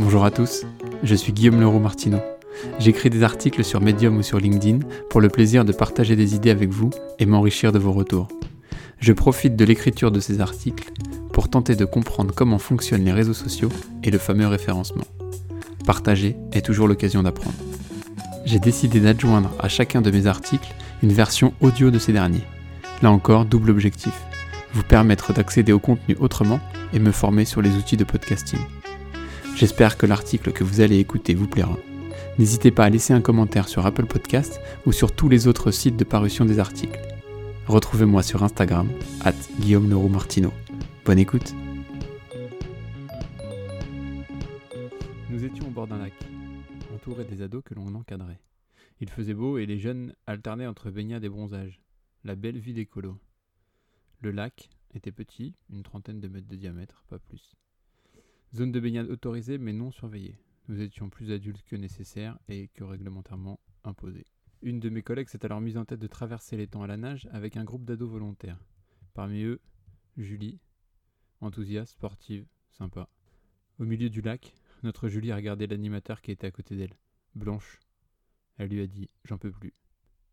Bonjour à tous, je suis Guillaume Leroux Martineau. J'écris des articles sur Medium ou sur LinkedIn pour le plaisir de partager des idées avec vous et m'enrichir de vos retours. Je profite de l'écriture de ces articles pour tenter de comprendre comment fonctionnent les réseaux sociaux et le fameux référencement. Partager est toujours l'occasion d'apprendre. J'ai décidé d'adjoindre à chacun de mes articles une version audio de ces derniers. Là encore, double objectif. Vous permettre d'accéder au contenu autrement et me former sur les outils de podcasting. J'espère que l'article que vous allez écouter vous plaira. N'hésitez pas à laisser un commentaire sur Apple Podcast ou sur tous les autres sites de parution des articles. Retrouvez-moi sur Instagram, at Guillaume Leroux Martino. Bonne écoute Nous étions au bord d'un lac, entourés des ados que l'on encadrait. Il faisait beau et les jeunes alternaient entre baignade et bronzage. La belle vie d'écolo. Le lac était petit, une trentaine de mètres de diamètre, pas plus. Zone de baignade autorisée mais non surveillée. Nous étions plus adultes que nécessaire et que réglementairement imposés. Une de mes collègues s'est alors mise en tête de traverser temps à la nage avec un groupe d'ados volontaires. Parmi eux, Julie, enthousiaste, sportive, sympa. Au milieu du lac, notre Julie a regardé l'animateur qui était à côté d'elle, Blanche. Elle lui a dit J'en peux plus.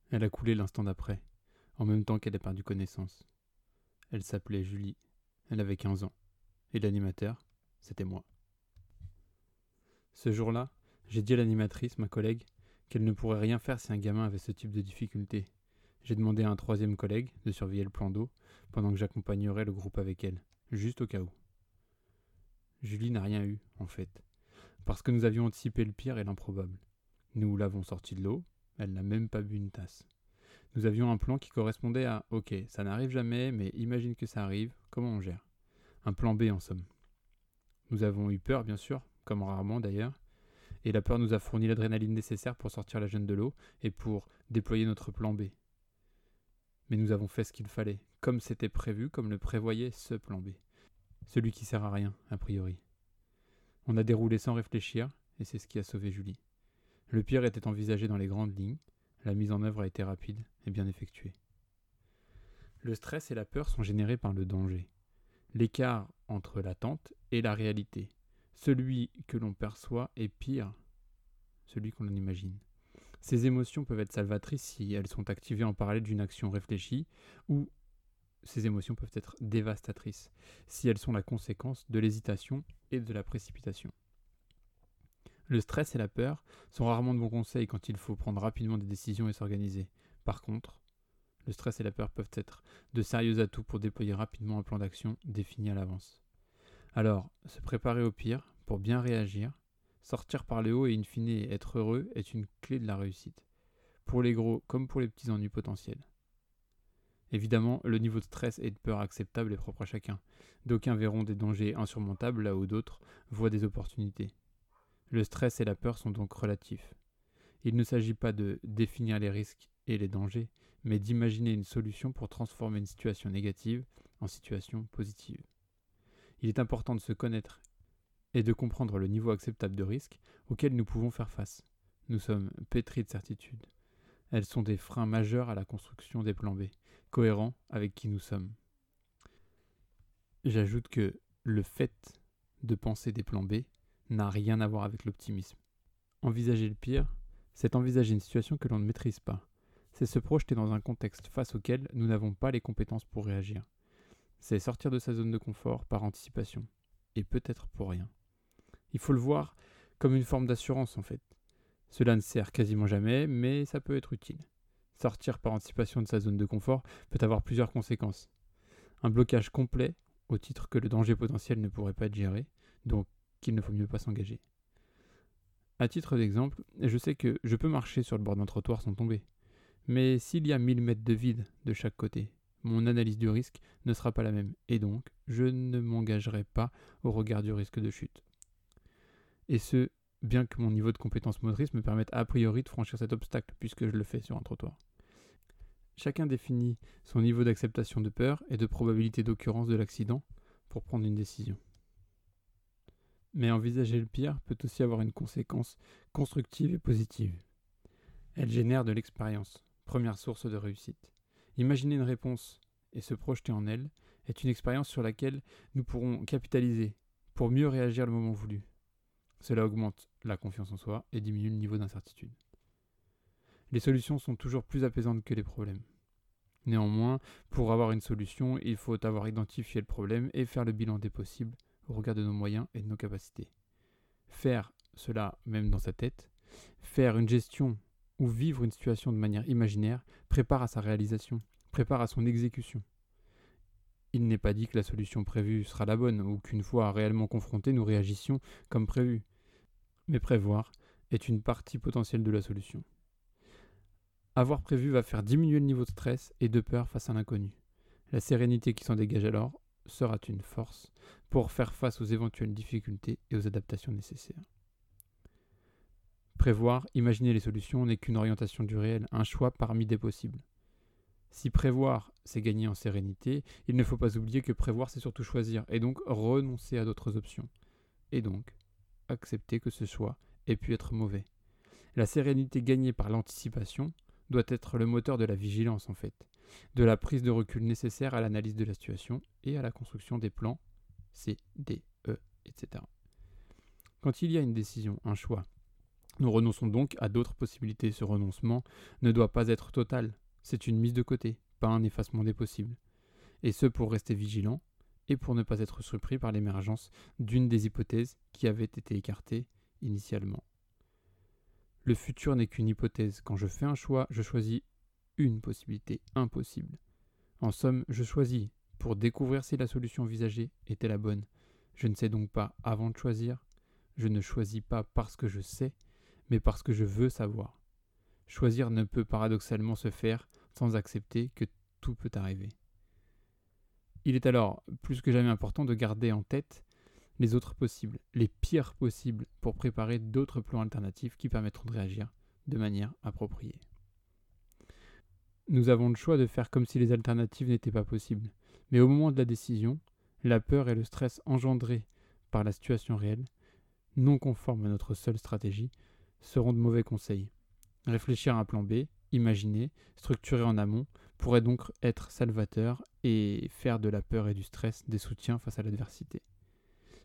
Elle a coulé l'instant d'après, en même temps qu'elle a perdu connaissance. Elle s'appelait Julie. Elle avait 15 ans. Et l'animateur, c'était moi. Ce jour-là, j'ai dit à l'animatrice, ma collègue, qu'elle ne pourrait rien faire si un gamin avait ce type de difficulté. J'ai demandé à un troisième collègue de surveiller le plan d'eau pendant que j'accompagnerais le groupe avec elle, juste au cas où. Julie n'a rien eu, en fait, parce que nous avions anticipé le pire et l'improbable. Nous l'avons sortie de l'eau, elle n'a même pas bu une tasse. Nous avions un plan qui correspondait à OK, ça n'arrive jamais, mais imagine que ça arrive, comment on gère? Un plan B en somme. Nous avons eu peur, bien sûr, comme rarement d'ailleurs, et la peur nous a fourni l'adrénaline nécessaire pour sortir la jeune de l'eau et pour déployer notre plan B. Mais nous avons fait ce qu'il fallait, comme c'était prévu, comme le prévoyait ce plan B. Celui qui sert à rien, a priori. On a déroulé sans réfléchir, et c'est ce qui a sauvé Julie. Le pire était envisagé dans les grandes lignes, la mise en œuvre a été rapide et bien effectuée. Le stress et la peur sont générés par le danger. L'écart entre l'attente et la réalité. Celui que l'on perçoit est pire, celui qu'on en imagine. Ces émotions peuvent être salvatrices si elles sont activées en parallèle d'une action réfléchie, ou ces émotions peuvent être dévastatrices si elles sont la conséquence de l'hésitation et de la précipitation. Le stress et la peur sont rarement de bons conseils quand il faut prendre rapidement des décisions et s'organiser. Par contre, le stress et la peur peuvent être de sérieux atouts pour déployer rapidement un plan d'action défini à l'avance. Alors, se préparer au pire pour bien réagir, sortir par le haut et in fine être heureux est une clé de la réussite, pour les gros comme pour les petits ennuis potentiels. Évidemment, le niveau de stress et de peur acceptable est propre à chacun. D'aucuns verront des dangers insurmontables là où d'autres voient des opportunités. Le stress et la peur sont donc relatifs. Il ne s'agit pas de définir les risques et les dangers, mais d'imaginer une solution pour transformer une situation négative en situation positive. Il est important de se connaître et de comprendre le niveau acceptable de risque auquel nous pouvons faire face. Nous sommes pétris de certitudes. Elles sont des freins majeurs à la construction des plans B, cohérents avec qui nous sommes. J'ajoute que le fait de penser des plans B n'a rien à voir avec l'optimisme. Envisager le pire, c'est envisager une situation que l'on ne maîtrise pas. C'est se projeter dans un contexte face auquel nous n'avons pas les compétences pour réagir. C'est sortir de sa zone de confort par anticipation. Et peut-être pour rien. Il faut le voir comme une forme d'assurance en fait. Cela ne sert quasiment jamais, mais ça peut être utile. Sortir par anticipation de sa zone de confort peut avoir plusieurs conséquences. Un blocage complet, au titre que le danger potentiel ne pourrait pas être géré, donc qu'il ne faut mieux pas s'engager. À titre d'exemple, je sais que je peux marcher sur le bord d'un trottoir sans tomber. Mais s'il y a 1000 mètres de vide de chaque côté, mon analyse du risque ne sera pas la même, et donc je ne m'engagerai pas au regard du risque de chute. Et ce, bien que mon niveau de compétence motrice me permette a priori de franchir cet obstacle, puisque je le fais sur un trottoir. Chacun définit son niveau d'acceptation de peur et de probabilité d'occurrence de l'accident pour prendre une décision. Mais envisager le pire peut aussi avoir une conséquence constructive et positive. Elle génère de l'expérience, première source de réussite. Imaginer une réponse et se projeter en elle est une expérience sur laquelle nous pourrons capitaliser pour mieux réagir le moment voulu. Cela augmente la confiance en soi et diminue le niveau d'incertitude. Les solutions sont toujours plus apaisantes que les problèmes. Néanmoins, pour avoir une solution, il faut avoir identifié le problème et faire le bilan des possibles au regard de nos moyens et de nos capacités. Faire cela même dans sa tête, faire une gestion ou vivre une situation de manière imaginaire prépare à sa réalisation, prépare à son exécution. Il n'est pas dit que la solution prévue sera la bonne ou qu'une fois réellement confrontés, nous réagissions comme prévu. Mais prévoir est une partie potentielle de la solution. Avoir prévu va faire diminuer le niveau de stress et de peur face à l'inconnu. La sérénité qui s'en dégage alors sera une force pour faire face aux éventuelles difficultés et aux adaptations nécessaires. Prévoir, imaginer les solutions n'est qu'une orientation du réel, un choix parmi des possibles. Si prévoir, c'est gagner en sérénité, il ne faut pas oublier que prévoir, c'est surtout choisir, et donc renoncer à d'autres options. Et donc, accepter que ce choix ait pu être mauvais. La sérénité gagnée par l'anticipation doit être le moteur de la vigilance en fait, de la prise de recul nécessaire à l'analyse de la situation et à la construction des plans C, D, E, etc. Quand il y a une décision, un choix, nous renonçons donc à d'autres possibilités. Ce renoncement ne doit pas être total, c'est une mise de côté, pas un effacement des possibles. Et ce pour rester vigilant et pour ne pas être surpris par l'émergence d'une des hypothèses qui avait été écartée initialement. Le futur n'est qu'une hypothèse. Quand je fais un choix, je choisis une possibilité impossible. En somme, je choisis pour découvrir si la solution envisagée était la bonne. Je ne sais donc pas avant de choisir. Je ne choisis pas parce que je sais, mais parce que je veux savoir. Choisir ne peut paradoxalement se faire sans accepter que tout peut arriver. Il est alors plus que jamais important de garder en tête les autres possibles, les pires possibles, pour préparer d'autres plans alternatifs qui permettront de réagir de manière appropriée. Nous avons le choix de faire comme si les alternatives n'étaient pas possibles, mais au moment de la décision, la peur et le stress engendrés par la situation réelle, non conformes à notre seule stratégie, seront de mauvais conseils. Réfléchir à un plan B, imaginer, structurer en amont, pourrait donc être salvateur et faire de la peur et du stress des soutiens face à l'adversité.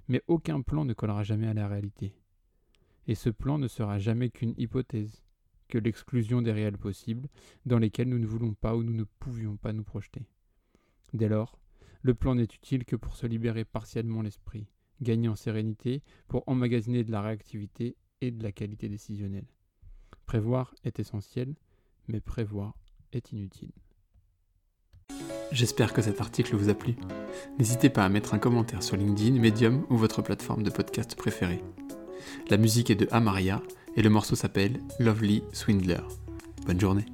Mais aucun plan ne collera jamais à la réalité. Et ce plan ne sera jamais qu'une hypothèse, que l'exclusion des réels possibles, dans lesquels nous ne voulons pas ou nous ne pouvions pas nous projeter. Dès lors, le plan n'est utile que pour se libérer partiellement l'esprit, gagner en sérénité, pour emmagasiner de la réactivité et de la qualité décisionnelle. Prévoir est essentiel, mais prévoir est inutile. J'espère que cet article vous a plu. N'hésitez pas à mettre un commentaire sur LinkedIn, Medium ou votre plateforme de podcast préférée. La musique est de Amaria et le morceau s'appelle Lovely Swindler. Bonne journée.